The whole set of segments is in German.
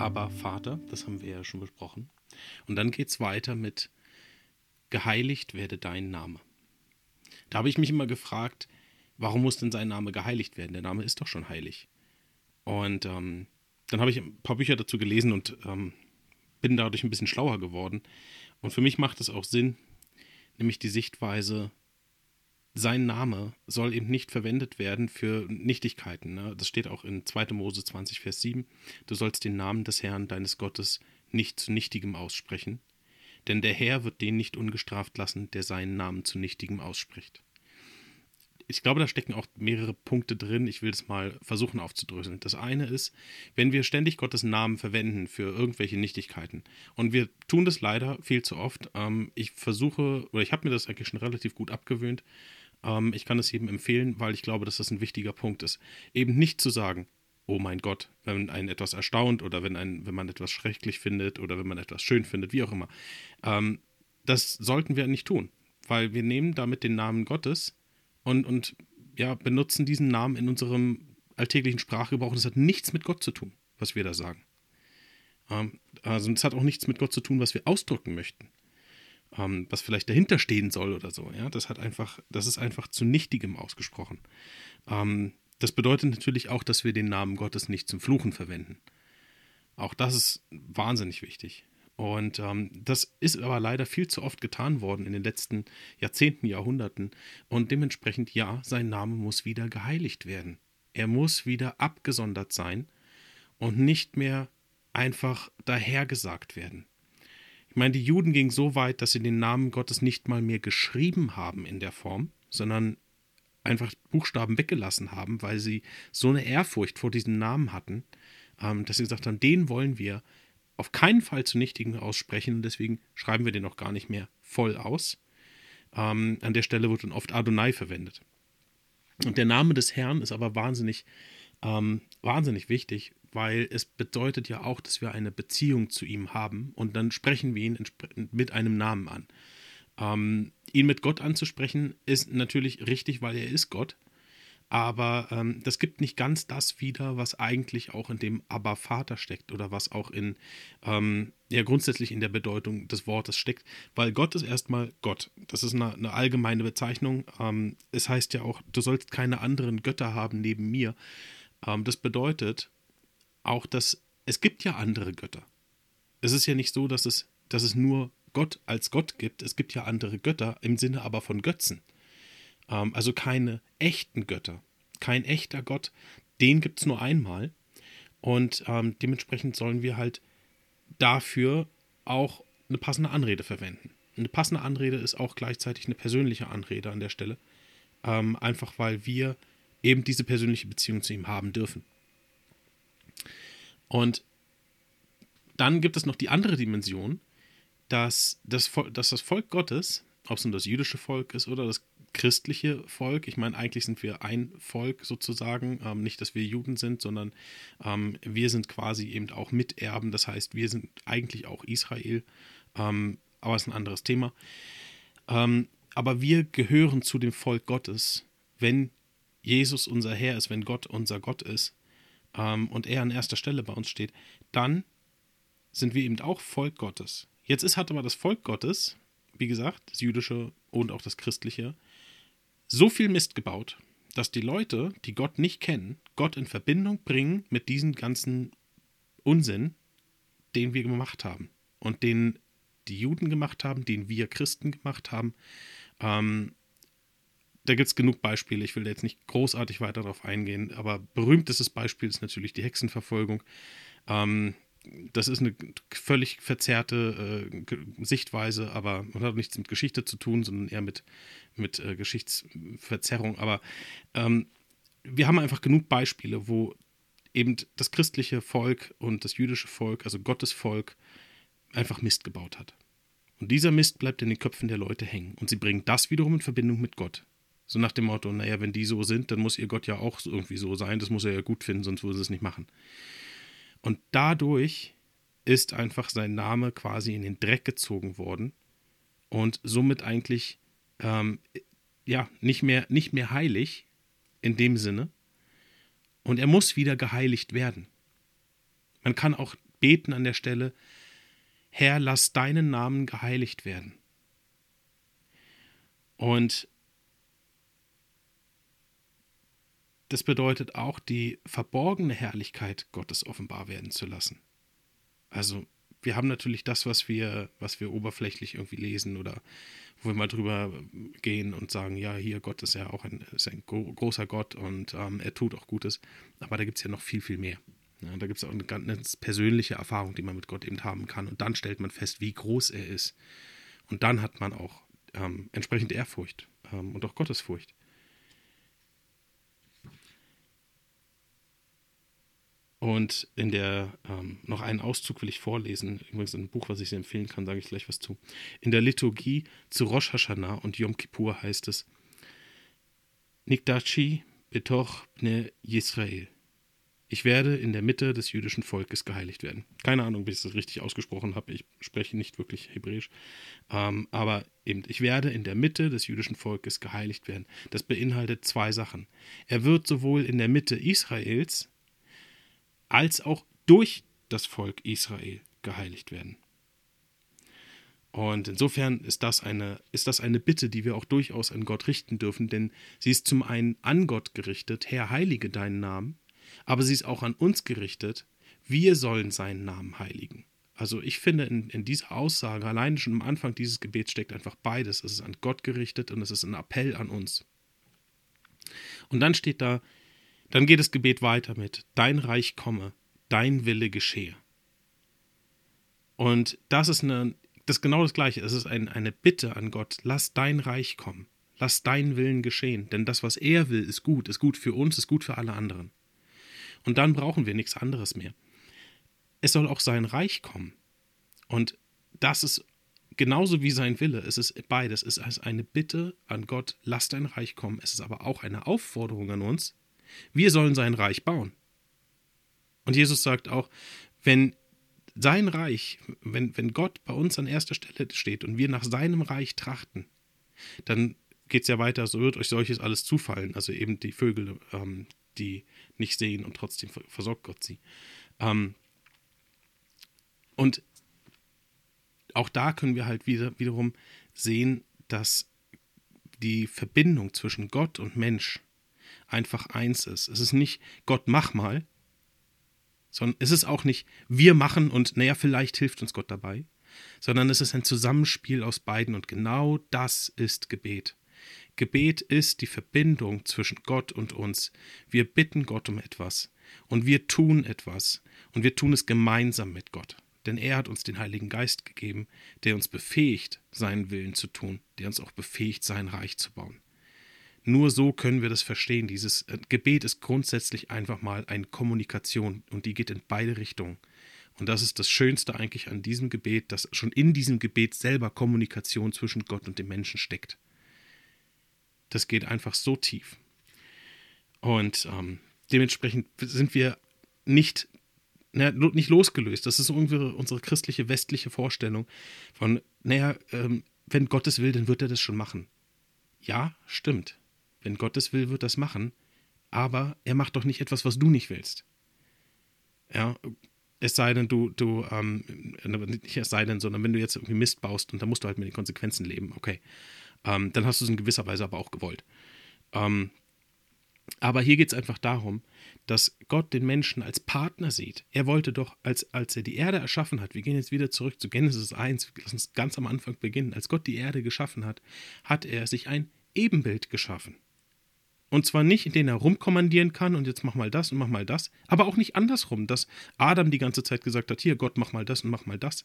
Aber Vater, das haben wir ja schon besprochen. Und dann geht es weiter mit Geheiligt werde dein Name. Da habe ich mich immer gefragt, warum muss denn sein Name geheiligt werden? Der Name ist doch schon heilig. Und ähm, dann habe ich ein paar Bücher dazu gelesen und ähm, bin dadurch ein bisschen schlauer geworden. Und für mich macht es auch Sinn, nämlich die Sichtweise, sein Name soll eben nicht verwendet werden für Nichtigkeiten. Ne? Das steht auch in 2. Mose 20, Vers 7. Du sollst den Namen des Herrn, deines Gottes, nicht zu Nichtigem aussprechen, denn der Herr wird den nicht ungestraft lassen, der seinen Namen zu Nichtigem ausspricht ich glaube, da stecken auch mehrere Punkte drin. Ich will es mal versuchen aufzudröseln. Das eine ist, wenn wir ständig Gottes Namen verwenden für irgendwelche Nichtigkeiten. Und wir tun das leider viel zu oft. Ähm, ich versuche, oder ich habe mir das eigentlich schon relativ gut abgewöhnt. Ähm, ich kann es jedem empfehlen, weil ich glaube, dass das ein wichtiger Punkt ist. Eben nicht zu sagen, oh mein Gott, wenn einen etwas erstaunt oder wenn, ein, wenn man etwas schrecklich findet oder wenn man etwas schön findet, wie auch immer. Ähm, das sollten wir nicht tun, weil wir nehmen damit den Namen Gottes und, und ja, benutzen diesen Namen in unserem alltäglichen Sprachgebrauch. Das hat nichts mit Gott zu tun, was wir da sagen. Ähm, also es hat auch nichts mit Gott zu tun, was wir ausdrücken möchten. Ähm, was vielleicht dahinter stehen soll oder so. Ja, das hat einfach, das ist einfach zu nichtigem ausgesprochen. Ähm, das bedeutet natürlich auch, dass wir den Namen Gottes nicht zum Fluchen verwenden. Auch das ist wahnsinnig wichtig. Und ähm, das ist aber leider viel zu oft getan worden in den letzten Jahrzehnten, Jahrhunderten. Und dementsprechend, ja, sein Name muss wieder geheiligt werden. Er muss wieder abgesondert sein und nicht mehr einfach dahergesagt werden. Ich meine, die Juden gingen so weit, dass sie den Namen Gottes nicht mal mehr geschrieben haben in der Form, sondern einfach Buchstaben weggelassen haben, weil sie so eine Ehrfurcht vor diesem Namen hatten, ähm, dass sie gesagt haben, den wollen wir auf keinen Fall zu nichtigen aussprechen und deswegen schreiben wir den auch gar nicht mehr voll aus. Ähm, an der Stelle wird dann oft Adonai verwendet. Und der Name des Herrn ist aber wahnsinnig, ähm, wahnsinnig wichtig, weil es bedeutet ja auch, dass wir eine Beziehung zu ihm haben und dann sprechen wir ihn mit einem Namen an. Ähm, ihn mit Gott anzusprechen ist natürlich richtig, weil er ist Gott aber ähm, das gibt nicht ganz das wieder, was eigentlich auch in dem Aber Vater steckt oder was auch in, ähm, ja, grundsätzlich in der Bedeutung des Wortes steckt, weil Gott ist erstmal Gott. Das ist eine, eine allgemeine Bezeichnung. Ähm, es heißt ja auch, du sollst keine anderen Götter haben neben mir. Ähm, das bedeutet auch, dass es gibt ja andere Götter. Es ist ja nicht so, dass es, dass es nur Gott als Gott gibt. Es gibt ja andere Götter im Sinne aber von Götzen. Ähm, also keine echten Götter, kein echter Gott, den gibt es nur einmal. Und ähm, dementsprechend sollen wir halt dafür auch eine passende Anrede verwenden. Eine passende Anrede ist auch gleichzeitig eine persönliche Anrede an der Stelle. Ähm, einfach weil wir eben diese persönliche Beziehung zu ihm haben dürfen. Und dann gibt es noch die andere Dimension, dass das, dass das Volk Gottes, ob es nun das jüdische Volk ist oder das christliche Volk. Ich meine, eigentlich sind wir ein Volk sozusagen. Ähm, nicht, dass wir Juden sind, sondern ähm, wir sind quasi eben auch Miterben. Das heißt, wir sind eigentlich auch Israel. Ähm, aber es ist ein anderes Thema. Ähm, aber wir gehören zu dem Volk Gottes, wenn Jesus unser Herr ist, wenn Gott unser Gott ist ähm, und er an erster Stelle bei uns steht, dann sind wir eben auch Volk Gottes. Jetzt ist hat aber das Volk Gottes, wie gesagt, das jüdische und auch das christliche, so viel Mist gebaut, dass die Leute, die Gott nicht kennen, Gott in Verbindung bringen mit diesem ganzen Unsinn, den wir gemacht haben und den die Juden gemacht haben, den wir Christen gemacht haben. Ähm, da gibt es genug Beispiele. Ich will jetzt nicht großartig weiter darauf eingehen, aber berühmtestes Beispiel ist natürlich die Hexenverfolgung. Ähm, das ist eine völlig verzerrte äh, Sichtweise, aber man hat nichts mit Geschichte zu tun, sondern eher mit, mit äh, Geschichtsverzerrung. Aber ähm, wir haben einfach genug Beispiele, wo eben das christliche Volk und das jüdische Volk, also Gottes Volk, einfach Mist gebaut hat. Und dieser Mist bleibt in den Köpfen der Leute hängen. Und sie bringen das wiederum in Verbindung mit Gott. So nach dem Motto, naja, wenn die so sind, dann muss ihr Gott ja auch irgendwie so sein. Das muss er ja gut finden, sonst würde sie es nicht machen. Und dadurch ist einfach sein Name quasi in den Dreck gezogen worden und somit eigentlich ähm, ja nicht mehr, nicht mehr heilig in dem Sinne. Und er muss wieder geheiligt werden. Man kann auch beten an der Stelle, Herr, lass deinen Namen geheiligt werden. Und das bedeutet auch, die verborgene Herrlichkeit Gottes offenbar werden zu lassen. Also wir haben natürlich das, was wir, was wir oberflächlich irgendwie lesen oder wo wir mal drüber gehen und sagen, ja, hier Gott ist ja auch ein, ist ein großer Gott und ähm, er tut auch Gutes. Aber da gibt es ja noch viel, viel mehr. Ja, da gibt es auch eine ganz persönliche Erfahrung, die man mit Gott eben haben kann. Und dann stellt man fest, wie groß er ist. Und dann hat man auch ähm, entsprechend Ehrfurcht ähm, und auch Gottesfurcht. Und in der, ähm, noch einen Auszug will ich vorlesen, übrigens ein Buch, was ich sehr empfehlen kann, sage ich gleich was zu. In der Liturgie zu Rosh Hashanah und Yom Kippur heißt es, Nikdachi betoch bne Yisrael. Ich werde in der Mitte des jüdischen Volkes geheiligt werden. Keine Ahnung, wie ich das richtig ausgesprochen habe. Ich spreche nicht wirklich Hebräisch. Ähm, aber eben, ich werde in der Mitte des jüdischen Volkes geheiligt werden. Das beinhaltet zwei Sachen. Er wird sowohl in der Mitte Israels als auch durch das Volk Israel geheiligt werden. Und insofern ist das, eine, ist das eine Bitte, die wir auch durchaus an Gott richten dürfen, denn sie ist zum einen an Gott gerichtet, Herr, heilige deinen Namen, aber sie ist auch an uns gerichtet, wir sollen seinen Namen heiligen. Also ich finde, in, in dieser Aussage, allein schon am Anfang dieses Gebets steckt einfach beides. Es ist an Gott gerichtet und es ist ein Appell an uns. Und dann steht da, dann geht das Gebet weiter mit, dein Reich komme, dein Wille geschehe. Und das ist, eine, das ist genau das Gleiche. Es ist ein, eine Bitte an Gott, lass dein Reich kommen, lass dein Willen geschehen. Denn das, was er will, ist gut, ist gut für uns, ist gut für alle anderen. Und dann brauchen wir nichts anderes mehr. Es soll auch sein Reich kommen. Und das ist genauso wie sein Wille. Es ist beides. Es ist eine Bitte an Gott, lass dein Reich kommen. Es ist aber auch eine Aufforderung an uns, wir sollen sein Reich bauen. Und Jesus sagt auch, wenn sein Reich, wenn, wenn Gott bei uns an erster Stelle steht und wir nach seinem Reich trachten, dann geht es ja weiter, so wird euch solches alles zufallen. Also eben die Vögel, ähm, die nicht sehen und trotzdem versorgt Gott sie. Ähm, und auch da können wir halt wieder, wiederum sehen, dass die Verbindung zwischen Gott und Mensch einfach eins ist. Es ist nicht Gott mach mal, sondern es ist auch nicht wir machen und naja, vielleicht hilft uns Gott dabei, sondern es ist ein Zusammenspiel aus beiden und genau das ist Gebet. Gebet ist die Verbindung zwischen Gott und uns. Wir bitten Gott um etwas und wir tun etwas und wir tun es gemeinsam mit Gott. Denn er hat uns den Heiligen Geist gegeben, der uns befähigt, seinen Willen zu tun, der uns auch befähigt, sein Reich zu bauen. Nur so können wir das verstehen. Dieses äh, Gebet ist grundsätzlich einfach mal eine Kommunikation und die geht in beide Richtungen. Und das ist das Schönste eigentlich an diesem Gebet, dass schon in diesem Gebet selber Kommunikation zwischen Gott und dem Menschen steckt. Das geht einfach so tief. Und ähm, dementsprechend sind wir nicht, na, nicht losgelöst. Das ist irgendwie unsere christliche westliche Vorstellung von, naja, ähm, wenn Gottes will, dann wird er das schon machen. Ja, stimmt. Wenn Gottes will, wird das machen. Aber er macht doch nicht etwas, was du nicht willst. Ja, es sei denn, du, du, ähm, nicht es sei denn, sondern wenn du jetzt irgendwie Mist baust und dann musst du halt mit den Konsequenzen leben, okay. Ähm, dann hast du es in gewisser Weise aber auch gewollt. Ähm, aber hier geht es einfach darum, dass Gott den Menschen als Partner sieht. Er wollte doch, als, als er die Erde erschaffen hat, wir gehen jetzt wieder zurück zu Genesis 1, lass uns ganz am Anfang beginnen. Als Gott die Erde geschaffen hat, hat er sich ein Ebenbild geschaffen. Und zwar nicht, in denen er rumkommandieren kann und jetzt mach mal das und mach mal das, aber auch nicht andersrum, dass Adam die ganze Zeit gesagt hat, hier Gott, mach mal das und mach mal das,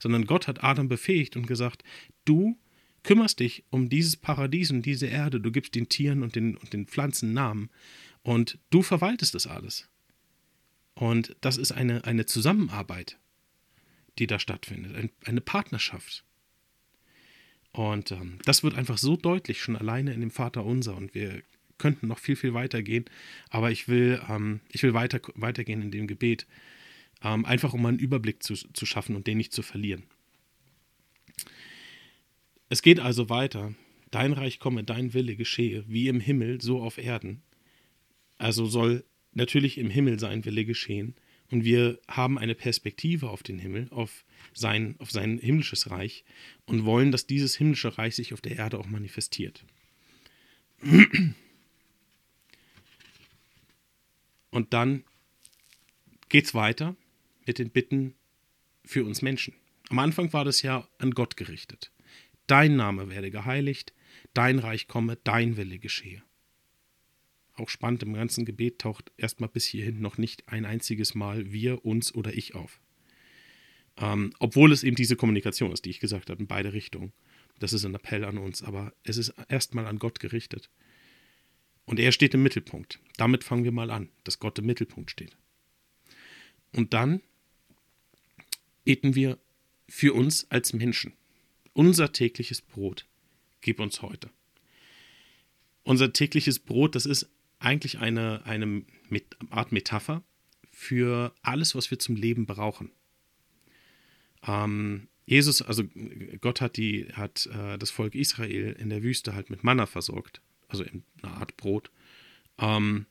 sondern Gott hat Adam befähigt und gesagt, du kümmerst dich um dieses Paradies und diese Erde, du gibst den Tieren und den, und den Pflanzen Namen und du verwaltest das alles. Und das ist eine, eine Zusammenarbeit, die da stattfindet, ein, eine Partnerschaft. Und ähm, das wird einfach so deutlich schon alleine in dem Vater unser und wir könnten noch viel, viel weiter gehen. Aber ich will, ähm, ich will weiter, weitergehen in dem Gebet, ähm, einfach um einen Überblick zu, zu schaffen und den nicht zu verlieren. Es geht also weiter. Dein Reich komme, dein Wille geschehe, wie im Himmel, so auf Erden. Also soll natürlich im Himmel sein Wille geschehen und wir haben eine Perspektive auf den Himmel, auf sein, auf sein himmlisches Reich und wollen, dass dieses himmlische Reich sich auf der Erde auch manifestiert. Und dann geht es weiter mit den Bitten für uns Menschen. Am Anfang war das ja an Gott gerichtet. Dein Name werde geheiligt, dein Reich komme, dein Wille geschehe. Auch spannend, im ganzen Gebet taucht erstmal bis hierhin noch nicht ein einziges Mal wir, uns oder ich auf. Ähm, obwohl es eben diese Kommunikation ist, die ich gesagt habe, in beide Richtungen. Das ist ein Appell an uns, aber es ist erstmal an Gott gerichtet. Und er steht im Mittelpunkt. Damit fangen wir mal an, dass Gott im Mittelpunkt steht. Und dann beten wir für uns als Menschen. Unser tägliches Brot gib uns heute. Unser tägliches Brot, das ist eigentlich eine, eine Art Metapher für alles, was wir zum Leben brauchen. Ähm, Jesus, also Gott hat, die, hat äh, das Volk Israel in der Wüste halt mit Manna versorgt, also in einer Art Brot. Ähm,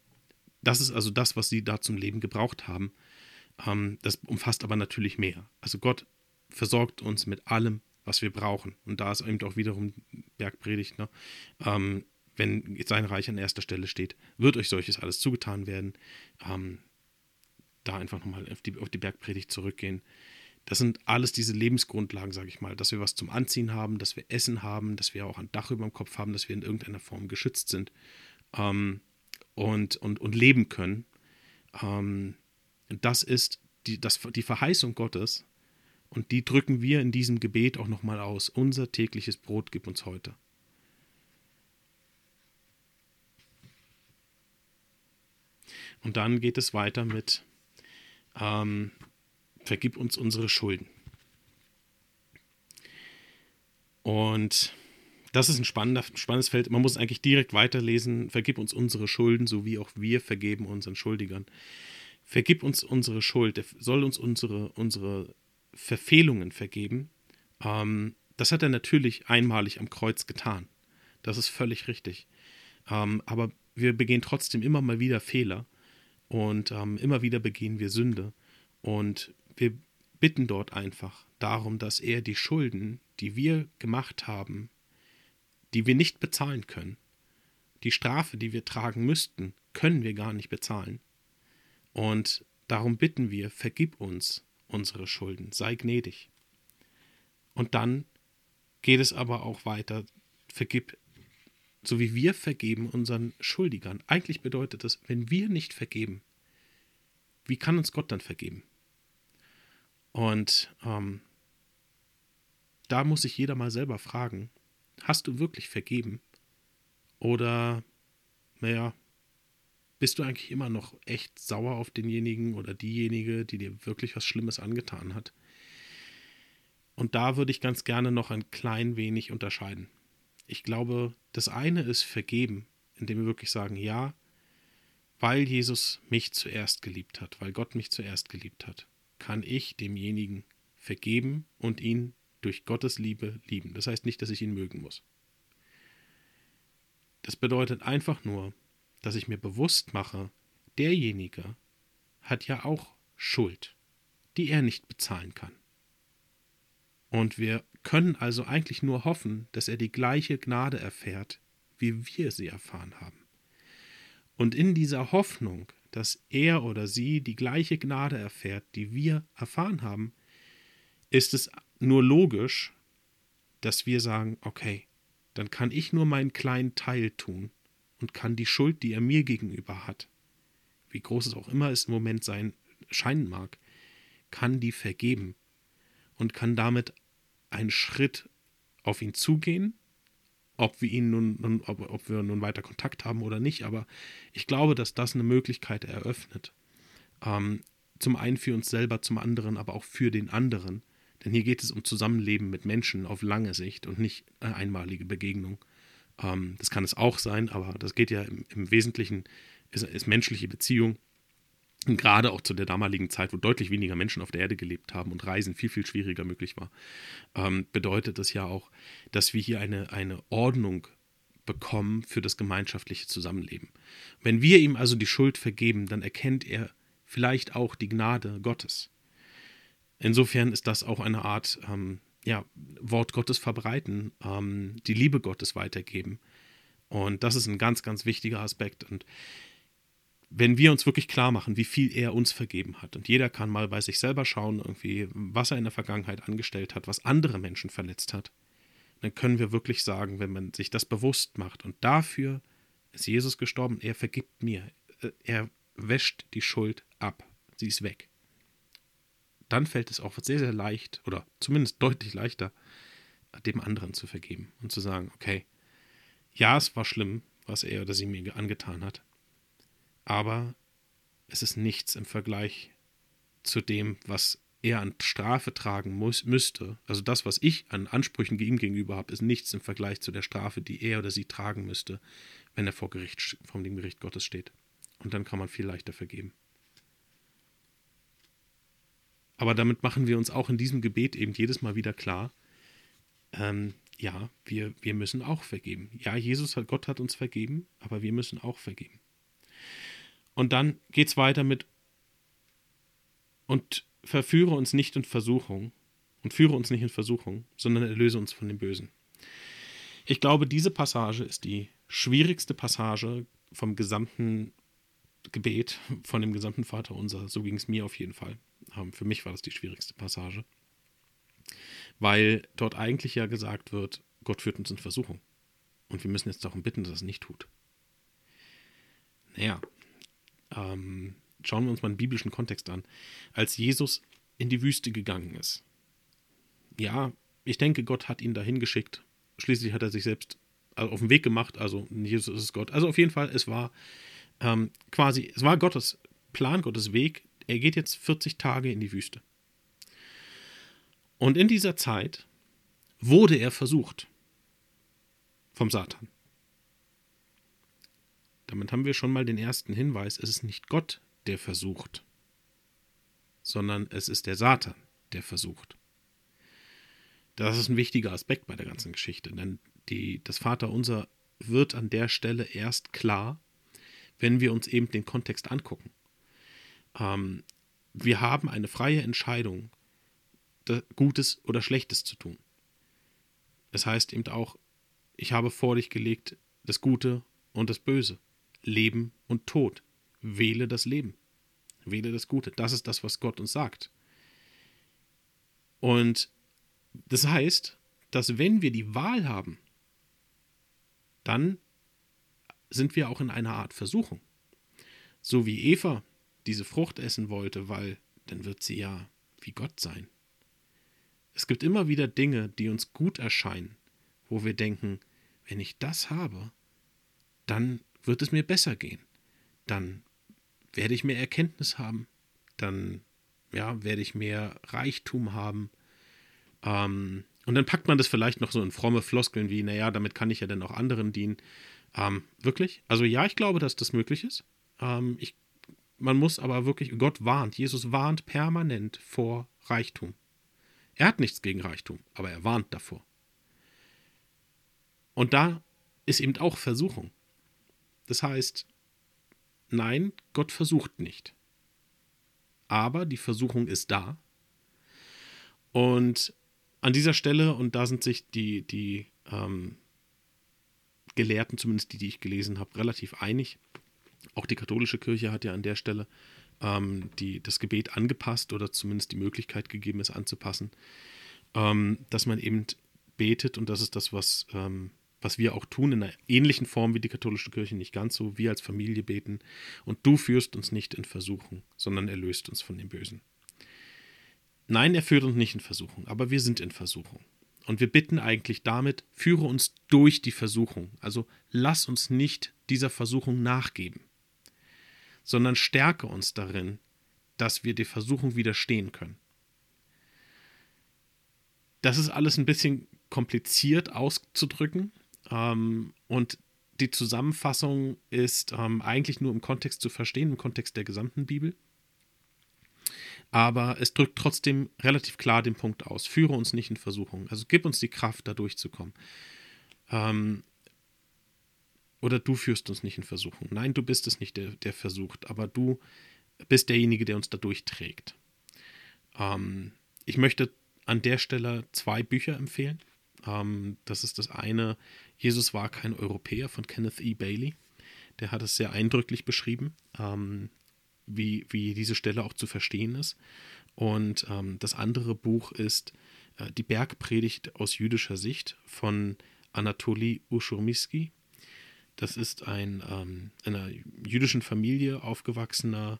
das ist also das, was sie da zum Leben gebraucht haben. Ähm, das umfasst aber natürlich mehr. Also Gott versorgt uns mit allem, was wir brauchen. Und da ist eben auch wiederum Bergpredigt, ne? ähm, wenn sein Reich an erster Stelle steht, wird euch solches alles zugetan werden. Ähm, da einfach nochmal auf die, auf die Bergpredigt zurückgehen. Das sind alles diese Lebensgrundlagen, sage ich mal, dass wir was zum Anziehen haben, dass wir Essen haben, dass wir auch ein Dach über dem Kopf haben, dass wir in irgendeiner Form geschützt sind ähm, und, und, und leben können. Ähm, das ist die, das, die Verheißung Gottes und die drücken wir in diesem Gebet auch nochmal aus. Unser tägliches Brot gib uns heute. Und dann geht es weiter mit ähm, Vergib uns unsere Schulden. Und das ist ein spannendes Feld. Man muss eigentlich direkt weiterlesen. Vergib uns unsere Schulden, so wie auch wir vergeben unseren Schuldigern. Vergib uns unsere Schuld. Er soll uns unsere, unsere Verfehlungen vergeben. Ähm, das hat er natürlich einmalig am Kreuz getan. Das ist völlig richtig. Ähm, aber wir begehen trotzdem immer mal wieder Fehler und ähm, immer wieder begehen wir Sünde. Und wir bitten dort einfach darum, dass er die Schulden, die wir gemacht haben, die wir nicht bezahlen können, die Strafe, die wir tragen müssten, können wir gar nicht bezahlen. Und darum bitten wir, vergib uns unsere Schulden, sei gnädig. Und dann geht es aber auch weiter, vergib, so wie wir vergeben unseren Schuldigern. Eigentlich bedeutet das, wenn wir nicht vergeben, wie kann uns Gott dann vergeben? Und ähm, da muss sich jeder mal selber fragen, hast du wirklich vergeben? Oder, naja, bist du eigentlich immer noch echt sauer auf denjenigen oder diejenige, die dir wirklich was Schlimmes angetan hat? Und da würde ich ganz gerne noch ein klein wenig unterscheiden. Ich glaube, das eine ist vergeben, indem wir wirklich sagen, ja, weil Jesus mich zuerst geliebt hat, weil Gott mich zuerst geliebt hat, kann ich demjenigen vergeben und ihn durch Gottes Liebe lieben. Das heißt nicht, dass ich ihn mögen muss. Das bedeutet einfach nur, dass ich mir bewusst mache, derjenige hat ja auch Schuld, die er nicht bezahlen kann. Und wir können also eigentlich nur hoffen, dass er die gleiche Gnade erfährt, wie wir sie erfahren haben. Und in dieser Hoffnung, dass er oder sie die gleiche Gnade erfährt, die wir erfahren haben, ist es nur logisch, dass wir sagen, okay, dann kann ich nur meinen kleinen Teil tun und kann die Schuld, die er mir gegenüber hat, wie groß es auch immer es im Moment sein scheinen mag, kann die vergeben und kann damit einen Schritt auf ihn zugehen, ob wir ihn nun, nun ob, ob wir nun weiter Kontakt haben oder nicht, aber ich glaube, dass das eine Möglichkeit eröffnet. Ähm, zum einen für uns selber, zum anderen aber auch für den anderen. Denn hier geht es um Zusammenleben mit Menschen auf lange Sicht und nicht eine einmalige Begegnung. Ähm, das kann es auch sein, aber das geht ja im, im Wesentlichen, ist, ist menschliche Beziehung. Gerade auch zu der damaligen Zeit, wo deutlich weniger Menschen auf der Erde gelebt haben und Reisen viel, viel schwieriger möglich war, ähm, bedeutet das ja auch, dass wir hier eine, eine Ordnung bekommen für das gemeinschaftliche Zusammenleben. Wenn wir ihm also die Schuld vergeben, dann erkennt er vielleicht auch die Gnade Gottes. Insofern ist das auch eine Art ähm, ja, Wort Gottes verbreiten, ähm, die Liebe Gottes weitergeben. Und das ist ein ganz, ganz wichtiger Aspekt. Und wenn wir uns wirklich klar machen, wie viel er uns vergeben hat, und jeder kann mal bei sich selber schauen, irgendwie, was er in der Vergangenheit angestellt hat, was andere Menschen verletzt hat, dann können wir wirklich sagen, wenn man sich das bewusst macht, und dafür ist Jesus gestorben, er vergibt mir, er wäscht die Schuld ab, sie ist weg. Dann fällt es auch sehr, sehr leicht, oder zumindest deutlich leichter, dem anderen zu vergeben und zu sagen, okay, ja, es war schlimm, was er oder sie mir angetan hat, aber es ist nichts im Vergleich zu dem, was er an Strafe tragen muss, müsste. Also das, was ich an Ansprüchen ihm gegenüber habe, ist nichts im Vergleich zu der Strafe, die er oder sie tragen müsste, wenn er vor Gericht, vor dem Gericht Gottes steht. Und dann kann man viel leichter vergeben. Aber damit machen wir uns auch in diesem Gebet eben jedes Mal wieder klar, ähm, ja, wir, wir müssen auch vergeben. Ja, Jesus hat, Gott hat uns vergeben, aber wir müssen auch vergeben. Und dann geht es weiter mit und verführe uns nicht in Versuchung und führe uns nicht in Versuchung, sondern erlöse uns von dem Bösen. Ich glaube, diese Passage ist die schwierigste Passage vom gesamten Gebet, von dem gesamten Vater unser. So ging es mir auf jeden Fall. Ähm, für mich war das die schwierigste Passage. Weil dort eigentlich ja gesagt wird, Gott führt uns in Versuchung. Und wir müssen jetzt darum bitten, dass er es nicht tut. Naja, ähm, schauen wir uns mal einen biblischen Kontext an. Als Jesus in die Wüste gegangen ist. Ja, ich denke, Gott hat ihn dahin geschickt. Schließlich hat er sich selbst auf den Weg gemacht. Also Jesus ist Gott. Also auf jeden Fall, es war ähm, quasi, es war Gottes Plan, Gottes Weg. Er geht jetzt 40 Tage in die Wüste. Und in dieser Zeit wurde er versucht vom Satan. Damit haben wir schon mal den ersten Hinweis, es ist nicht Gott, der versucht, sondern es ist der Satan, der versucht. Das ist ein wichtiger Aspekt bei der ganzen Geschichte, denn die, das Vaterunser wird an der Stelle erst klar, wenn wir uns eben den Kontext angucken. Ähm, wir haben eine freie Entscheidung, Gutes oder Schlechtes zu tun. Es heißt eben auch, ich habe vor dich gelegt das Gute und das Böse, Leben und Tod. Wähle das Leben. Wähle das Gute. Das ist das, was Gott uns sagt. Und das heißt, dass wenn wir die Wahl haben, dann sind wir auch in einer Art Versuchung. So wie Eva diese Frucht essen wollte, weil dann wird sie ja wie Gott sein. Es gibt immer wieder Dinge, die uns gut erscheinen, wo wir denken, wenn ich das habe, dann wird es mir besser gehen. Dann werde ich mehr Erkenntnis haben. Dann ja, werde ich mehr Reichtum haben. Ähm, und dann packt man das vielleicht noch so in fromme Floskeln wie, naja, damit kann ich ja dann auch anderen dienen. Ähm, wirklich? Also ja, ich glaube, dass das möglich ist. Ähm, ich, man muss aber wirklich, Gott warnt, Jesus warnt permanent vor Reichtum. Er hat nichts gegen Reichtum, aber er warnt davor. Und da ist eben auch Versuchung. Das heißt, nein, Gott versucht nicht. Aber die Versuchung ist da. Und an dieser Stelle, und da sind sich die, die ähm, Gelehrten, zumindest die, die ich gelesen habe, relativ einig. Auch die katholische Kirche hat ja an der Stelle ähm, die, das Gebet angepasst oder zumindest die Möglichkeit gegeben, es anzupassen, ähm, dass man eben betet und das ist das, was, ähm, was wir auch tun, in einer ähnlichen Form wie die katholische Kirche, nicht ganz so, wir als Familie beten und du führst uns nicht in Versuchung, sondern erlöst uns von dem Bösen. Nein, er führt uns nicht in Versuchung, aber wir sind in Versuchung. Und wir bitten eigentlich damit, führe uns durch die Versuchung. Also lass uns nicht dieser Versuchung nachgeben sondern stärke uns darin, dass wir der Versuchung widerstehen können. Das ist alles ein bisschen kompliziert auszudrücken ähm, und die Zusammenfassung ist ähm, eigentlich nur im Kontext zu verstehen, im Kontext der gesamten Bibel. Aber es drückt trotzdem relativ klar den Punkt aus. Führe uns nicht in Versuchung. Also gib uns die Kraft, da durchzukommen. Ähm, oder du führst uns nicht in Versuchung. Nein, du bist es nicht, der, der versucht, aber du bist derjenige, der uns da durchträgt. Ähm, ich möchte an der Stelle zwei Bücher empfehlen. Ähm, das ist das eine, Jesus war kein Europäer von Kenneth E. Bailey. Der hat es sehr eindrücklich beschrieben, ähm, wie, wie diese Stelle auch zu verstehen ist. Und ähm, das andere Buch ist äh, Die Bergpredigt aus jüdischer Sicht von Anatoli Uschurmiski. Das ist ein ähm, einer jüdischen Familie aufgewachsener,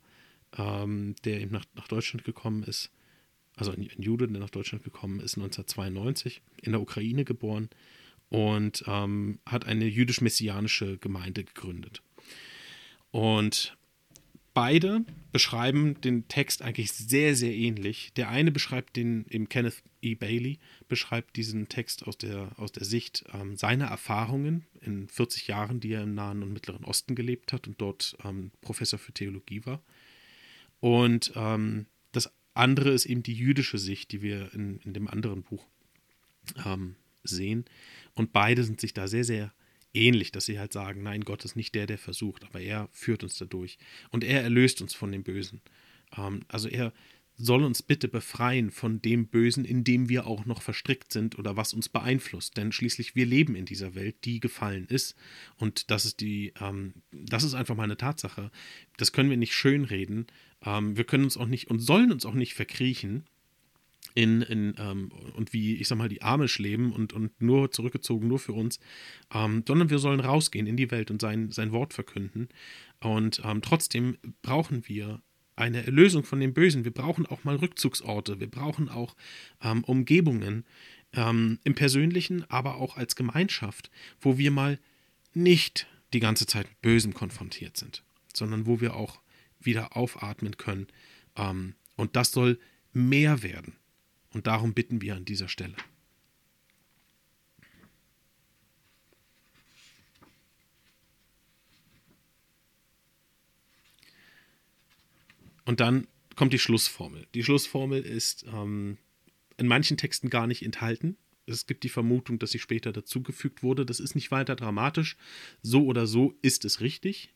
ähm, der eben nach, nach Deutschland gekommen ist also ein, Jude, der nach Deutschland gekommen ist, 1992, in der Ukraine geboren und ähm, hat eine jüdisch-messianische Gemeinde gegründet. Und beide beschreiben den Text eigentlich sehr, sehr ähnlich. Der eine beschreibt den, eben Kenneth E. Bailey, beschreibt diesen Text aus der, aus der Sicht ähm, seiner Erfahrungen in 40 Jahren, die er im Nahen und Mittleren Osten gelebt hat und dort ähm, Professor für Theologie war. Und ähm, andere ist eben die jüdische Sicht, die wir in, in dem anderen Buch ähm, sehen. Und beide sind sich da sehr, sehr ähnlich, dass sie halt sagen, nein, Gott ist nicht der, der versucht, aber er führt uns dadurch. Und er erlöst uns von dem Bösen. Ähm, also er soll uns bitte befreien von dem Bösen, in dem wir auch noch verstrickt sind oder was uns beeinflusst. Denn schließlich wir leben in dieser Welt, die gefallen ist. Und das ist die, ähm, das ist einfach mal eine Tatsache. Das können wir nicht schönreden. Ähm, wir können uns auch nicht und sollen uns auch nicht verkriechen in, in ähm, und wie, ich sag mal, die Arme leben und, und nur zurückgezogen, nur für uns, ähm, sondern wir sollen rausgehen in die Welt und sein, sein Wort verkünden. Und ähm, trotzdem brauchen wir eine Erlösung von dem Bösen. Wir brauchen auch mal Rückzugsorte. Wir brauchen auch ähm, Umgebungen ähm, im Persönlichen, aber auch als Gemeinschaft, wo wir mal nicht die ganze Zeit mit Bösem konfrontiert sind, sondern wo wir auch wieder aufatmen können. Ähm, und das soll mehr werden. Und darum bitten wir an dieser Stelle. Und dann kommt die Schlussformel. Die Schlussformel ist ähm, in manchen Texten gar nicht enthalten. Es gibt die Vermutung, dass sie später dazugefügt wurde. Das ist nicht weiter dramatisch. So oder so ist es richtig.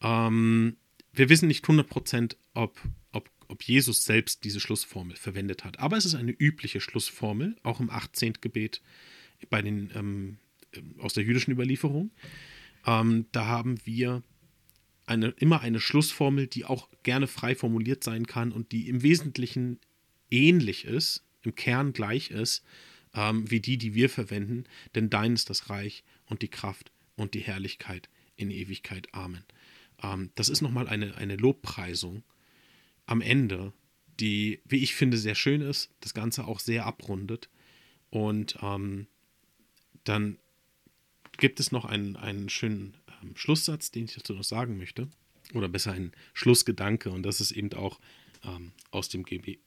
Ähm, wir wissen nicht 100%, ob, ob, ob Jesus selbst diese Schlussformel verwendet hat. Aber es ist eine übliche Schlussformel, auch im 18. Gebet bei den, ähm, aus der jüdischen Überlieferung. Ähm, da haben wir eine, immer eine Schlussformel, die auch gerne frei formuliert sein kann und die im Wesentlichen ähnlich ist, im Kern gleich ist, ähm, wie die, die wir verwenden, denn dein ist das Reich und die Kraft und die Herrlichkeit in Ewigkeit. Amen. Ähm, das ist nochmal eine, eine Lobpreisung am Ende, die, wie ich finde, sehr schön ist, das Ganze auch sehr abrundet. Und ähm, dann gibt es noch einen, einen schönen Schlusssatz, den ich dazu noch sagen möchte, oder besser ein Schlussgedanke, und das ist eben auch ähm, aus, dem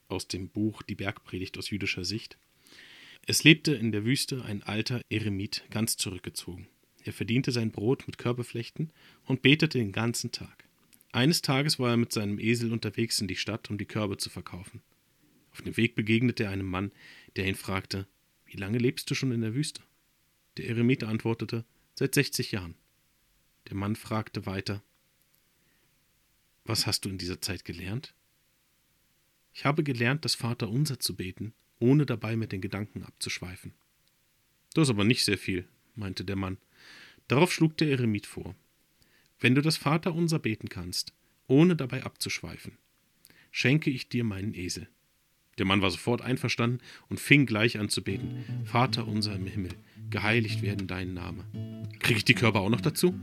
aus dem Buch Die Bergpredigt aus jüdischer Sicht. Es lebte in der Wüste ein alter Eremit, ganz zurückgezogen. Er verdiente sein Brot mit Körperflechten und betete den ganzen Tag. Eines Tages war er mit seinem Esel unterwegs in die Stadt, um die Körbe zu verkaufen. Auf dem Weg begegnete er einem Mann, der ihn fragte: Wie lange lebst du schon in der Wüste? Der Eremit antwortete: Seit 60 Jahren. Der Mann fragte weiter: Was hast du in dieser Zeit gelernt? Ich habe gelernt, das Vaterunser zu beten, ohne dabei mit den Gedanken abzuschweifen. Das ist aber nicht sehr viel, meinte der Mann. Darauf schlug der Eremit vor: Wenn du das Vaterunser beten kannst, ohne dabei abzuschweifen, schenke ich dir meinen Esel. Der Mann war sofort einverstanden und fing gleich an zu beten: Vater unser im Himmel, geheiligt werden dein Name. Kriege ich die Körper auch noch dazu?